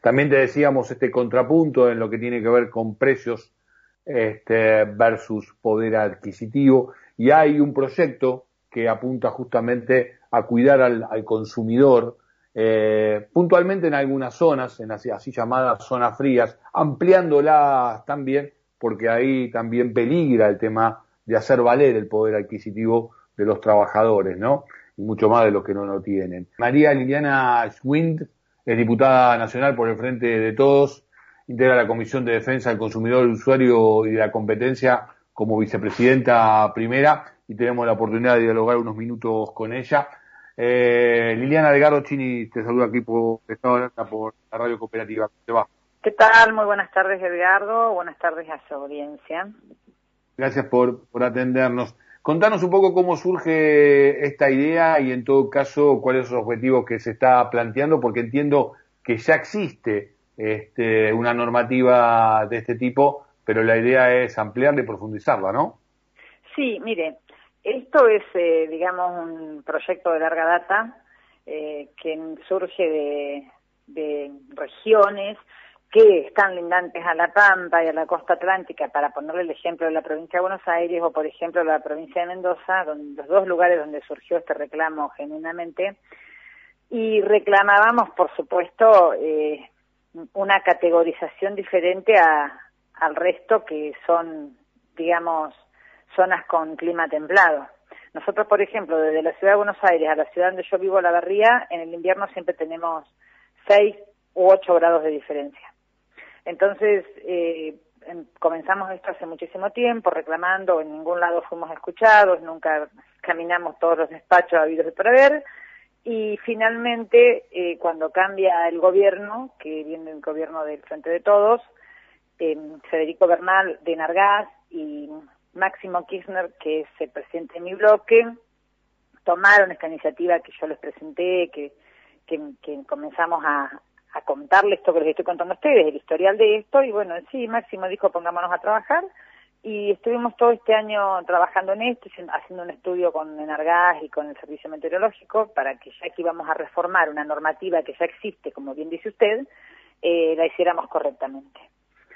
También te decíamos este contrapunto en lo que tiene que ver con precios este, versus poder adquisitivo y hay un proyecto que apunta justamente a cuidar al, consumidor, eh, puntualmente en algunas zonas, en así, así llamadas zonas frías, ampliándolas también, porque ahí también peligra el tema de hacer valer el poder adquisitivo de los trabajadores, ¿no? Y mucho más de los que no lo tienen. María Liliana Schwind es diputada nacional por el Frente de Todos, integra la Comisión de Defensa del Consumidor, del Usuario y de la Competencia como vicepresidenta primera y tenemos la oportunidad de dialogar unos minutos con ella. Eh, Liliana Delgado Chini te saluda aquí por Estado por la Radio Cooperativa. ¿Cómo te va? ¿Qué tal? Muy buenas tardes, Edgardo. Buenas tardes a su audiencia. Gracias por, por atendernos. Contanos un poco cómo surge esta idea y en todo caso cuáles son los objetivos que se está planteando, porque entiendo que ya existe este, una normativa de este tipo, pero la idea es ampliarla y profundizarla, ¿no? Sí, mire, esto es, eh, digamos, un proyecto de larga data eh, que surge de, regiones que están lindantes a la Pampa y a la costa atlántica, para ponerle el ejemplo de la provincia de Buenos Aires o, por ejemplo, la provincia de Mendoza, donde, los dos lugares donde surgió este reclamo genuinamente, y reclamábamos, por supuesto, eh, una categorización diferente a, al resto que son, digamos, zonas con clima templado. Nosotros, por ejemplo, desde la ciudad de Buenos Aires a la ciudad donde yo vivo, La Barría, en el invierno siempre tenemos 6 u 8 grados de diferencia. Entonces, eh, em, comenzamos esto hace muchísimo tiempo, reclamando, en ningún lado fuimos escuchados, nunca caminamos todos los despachos habidos de para ver, y finalmente, eh, cuando cambia el gobierno, que viene el gobierno del Frente de Todos, eh, Federico Bernal de Nargaz y Máximo Kirchner, que es el presidente de mi bloque, tomaron esta iniciativa que yo les presenté, que, comenzamos a, a contarles esto que les estoy contando a ustedes, el historial de esto, y bueno, sí, Máximo dijo pongámonos a trabajar, y estuvimos todo este año trabajando en esto, haciendo un estudio con Enargas y con el Servicio Meteorológico, para que ya que íbamos a reformar una normativa que ya existe, como bien dice usted, eh, la hiciéramos correctamente.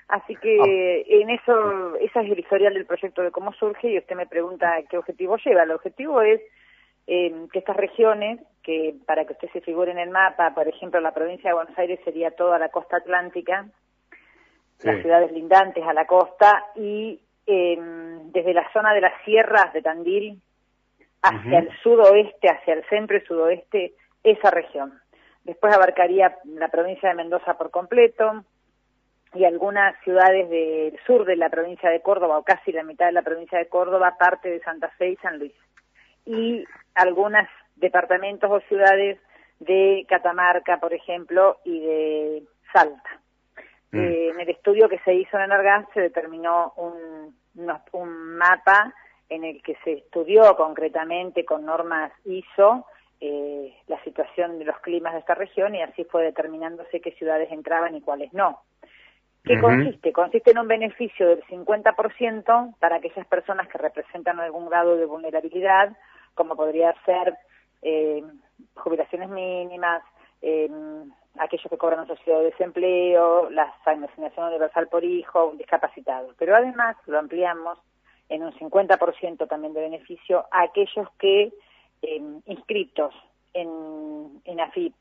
Así que ah. en eso, esa es el historial del proyecto de cómo surge y usted me pregunta qué objetivo lleva. El objetivo es eh, que estas regiones, que para que usted se figure en el mapa, por ejemplo, la provincia de Buenos Aires sería toda la costa atlántica, las ciudades lindantes a la costa y eh, desde la zona de las sierras de Tandil hacia el sudoeste, hacia el centro y sudoeste, esa región. Después abarcaría la provincia de Mendoza por completo, y algunas ciudades del sur de la provincia de Córdoba, o casi la mitad de la provincia de Córdoba, parte de Santa Fe y San Luis. Y algunos departamentos o ciudades de Catamarca, por ejemplo, y de Salta. Mm. Eh, en el estudio que se hizo en Argaz se determinó un, un mapa en el que se estudió concretamente con normas ISO eh, la situación de los climas de esta región y así fue determinándose qué ciudades entraban y cuáles no. ¿Qué consiste? Consiste en un beneficio del 50% para aquellas personas que representan algún grado de vulnerabilidad, como podría ser eh, jubilaciones mínimas, eh, aquellos que cobran un subsidio de desempleo, la asignación universal por hijo, un discapacitado. Pero además lo ampliamos en un 50% también de beneficio a aquellos que eh, inscritos en, en AFIP,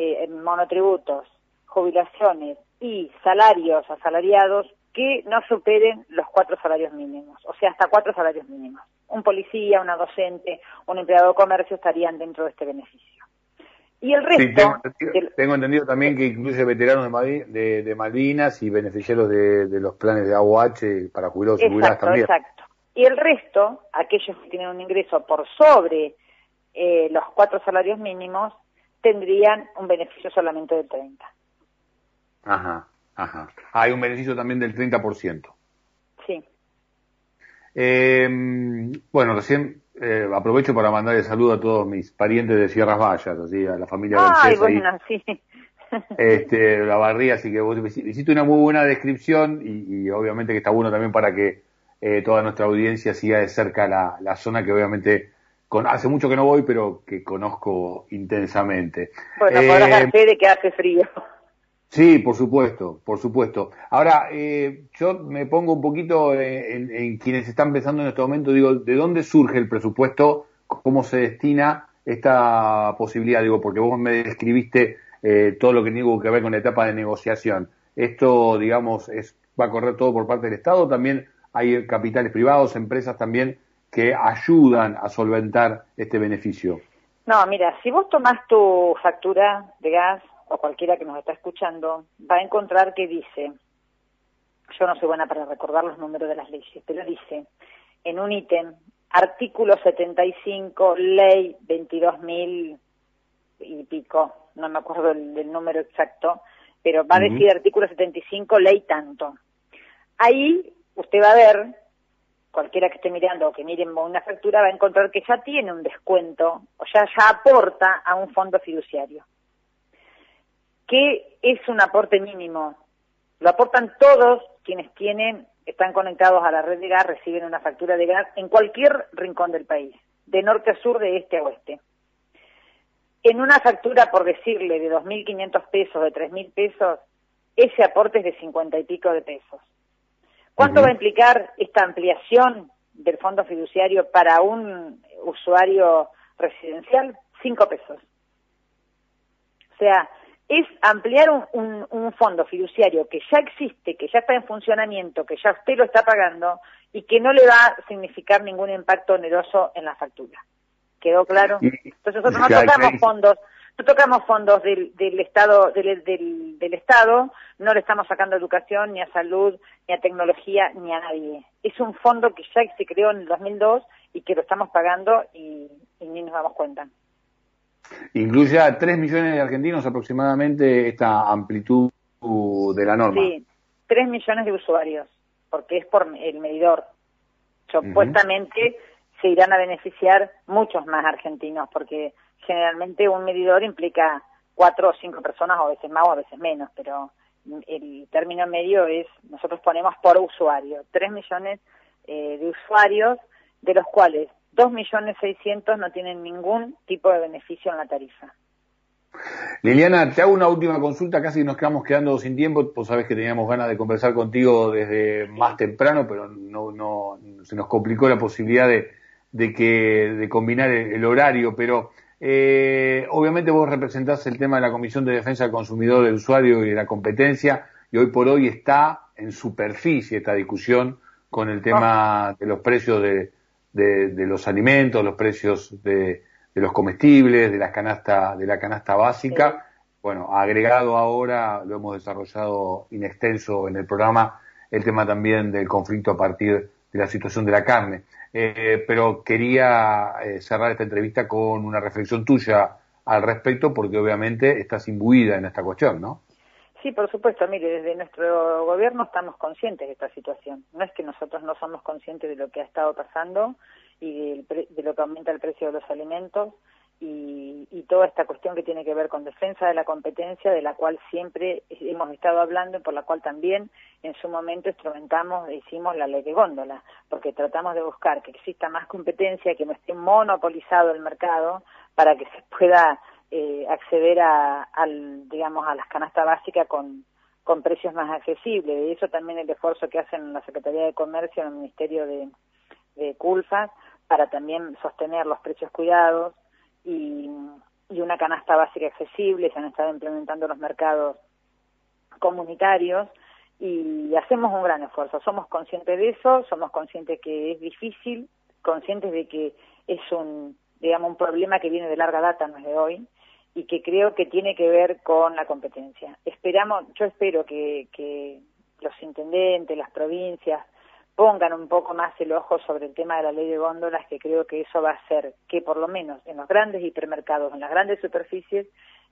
en monotributos, jubilaciones y salarios asalariados que no superen los cuatro salarios mínimos, o sea, hasta cuatro salarios mínimos. Un policía, una docente, un empleado de comercio estarían dentro de este beneficio. Y el resto... tengo, entendido, también que incluye veteranos de, de, Malvinas y beneficiarios de, los planes de AUH para jubilados y jubiladas también. Exacto. Y el resto, aquellos que tienen un ingreso por sobre eh, los cuatro salarios mínimos, tendrían un beneficio solamente del 30. Ajá, ajá. Hay un beneficio también del 30%. Sí. Eh, bueno, recién eh, aprovecho para mandar el saludo a todos mis parientes de Sierras Vallas, así a la familia Ay, bueno, sí. Este, la barría, así que vos hiciste una muy buena descripción y, obviamente que está bueno también para que eh, toda nuestra audiencia siga de cerca la, la zona que obviamente con, hace mucho que no voy, pero que conozco intensamente. Bueno, eh, podrás dar fe de que hace frío. Sí, por supuesto, por supuesto. Ahora, eh, yo me pongo un poquito en, en, quienes están pensando en este momento, digo, ¿de dónde surge el presupuesto? ¿Cómo se destina esta posibilidad? Digo, porque vos me describiste eh, todo lo que tiene que ver con la etapa de negociación. Esto, digamos, es, va a correr todo por parte del Estado. También hay capitales privados, empresas también que ayudan a solventar este beneficio. No, mira, si vos tomás tu factura de gas o cualquiera que nos está escuchando, va a encontrar que dice, yo no soy buena para recordar los números de las leyes, pero dice, en un ítem, artículo 75, ley 22.000 y pico, no me acuerdo del, número exacto, pero va a decir artículo 75, ley tanto. Ahí usted va a ver, cualquiera que esté mirando o que miren una factura, va a encontrar que ya tiene un descuento, o ya, ya aporta a un fondo fiduciario. ¿Qué es un aporte mínimo? Lo aportan todos quienes tienen, están conectados a la red de gas, reciben una factura de gas en cualquier rincón del país, de norte a sur, de este a oeste en una factura, por decirle, de 2.500 pesos, de 3.000 pesos, ese aporte es de 50 y pico de pesos. ¿Cuánto va a implicar esta ampliación del fondo fiduciario para un usuario residencial? 5 pesos. O sea, es ampliar un, un, fondo fiduciario que ya existe, que ya está en funcionamiento, que ya usted lo está pagando y que no le va a significar ningún impacto oneroso en la factura. ¿Quedó claro? Entonces nosotros no tocamos fondos, no tocamos fondos del, del Estado, del, del, Estado, no le estamos sacando educación, ni a salud, ni a tecnología, ni a nadie. Es un fondo que ya se creó en el 2002 y que lo estamos pagando y, ni nos damos cuenta. Incluye a 3 millones de argentinos aproximadamente esta amplitud de la norma. Sí, 3 millones de usuarios, porque es por el medidor. Supuestamente se irán a beneficiar muchos más argentinos, porque generalmente un medidor implica cuatro o cinco personas, o a veces más o a veces menos, pero el término medio es, nosotros ponemos por usuario, tres millones eh, de usuarios, de los cuales dos millones seiscientos no tienen ningún tipo de beneficio en la tarifa. Liliana, te hago una última consulta, casi nos quedamos quedando sin tiempo, pues sabes que teníamos ganas de conversar contigo desde más temprano, pero no, no se nos complicó la posibilidad de, de que de combinar el, horario, pero eh, obviamente vos representás el tema de la Comisión de Defensa del Consumidor, del Usuario y de la Competencia, y hoy por hoy está en superficie esta discusión con el tema de los precios de, de, los alimentos, los precios de, de, los comestibles, de la canasta, de la canasta básica. Bueno, agregado ahora, lo hemos desarrollado in extenso en el programa, el tema también del conflicto a partir de la situación de la carne. Eh, pero quería eh, cerrar esta entrevista con una reflexión tuya al respecto, porque obviamente estás imbuida en esta cuestión, ¿no? Sí, por supuesto. Mire, desde nuestro gobierno estamos conscientes de esta situación. No es que nosotros no somos conscientes de lo que ha estado pasando y de lo que aumenta el precio de los alimentos y, y, toda esta cuestión que tiene que ver con defensa de la competencia, de la cual siempre hemos estado hablando y por la cual también en su momento instrumentamos e hicimos la ley de góndola, porque tratamos de buscar que exista más competencia, que no esté monopolizado el mercado para que se pueda eh, acceder a, al, digamos, a las canastas básicas con, con precios más accesibles. Y eso también el esfuerzo que hacen la Secretaría de Comercio en el Ministerio de, de Culfas para también sostener los precios cuidados y, y una canasta básica accesible, se han estado implementando los mercados comunitarios y hacemos un gran esfuerzo. Somos conscientes de eso, somos conscientes que es difícil, conscientes de que es un, digamos, un problema que viene de larga data, no es de hoy, y que creo que tiene que ver con la competencia. Esperamos, yo espero que, los intendentes, las provincias, pongan un poco más el ojo sobre el tema de la ley de góndolas, que creo que eso va a hacer que por lo menos en los grandes hipermercados, en las grandes superficies,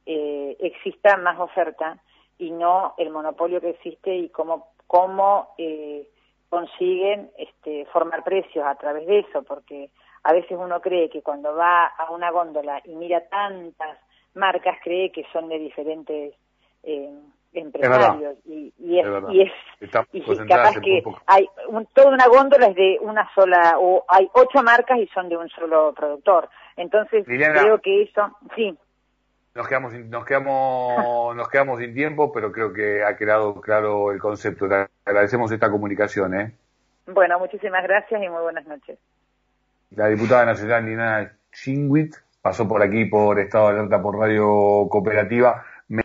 eh, exista más oferta y no el monopolio que existe y cómo, cómo eh, consiguen este, formar precios a través de eso, porque a veces uno cree que cuando va a una góndola y mira tantas marcas cree que son de diferentes eh, empresarios y, es, y es pues capaz que hay un, toda una góndola es de una sola o hay ocho marcas y son de un solo productor. Entonces creo que eso sí. nos quedamos nos quedamos nos quedamos sin tiempo pero creo que ha quedado claro el concepto. Te agradecemos esta comunicación eh bueno muchísimas gracias y muy buenas noches. La diputada nacional Lina Chingwit pasó por aquí, por Estado de Alerta, por Radio Cooperativa,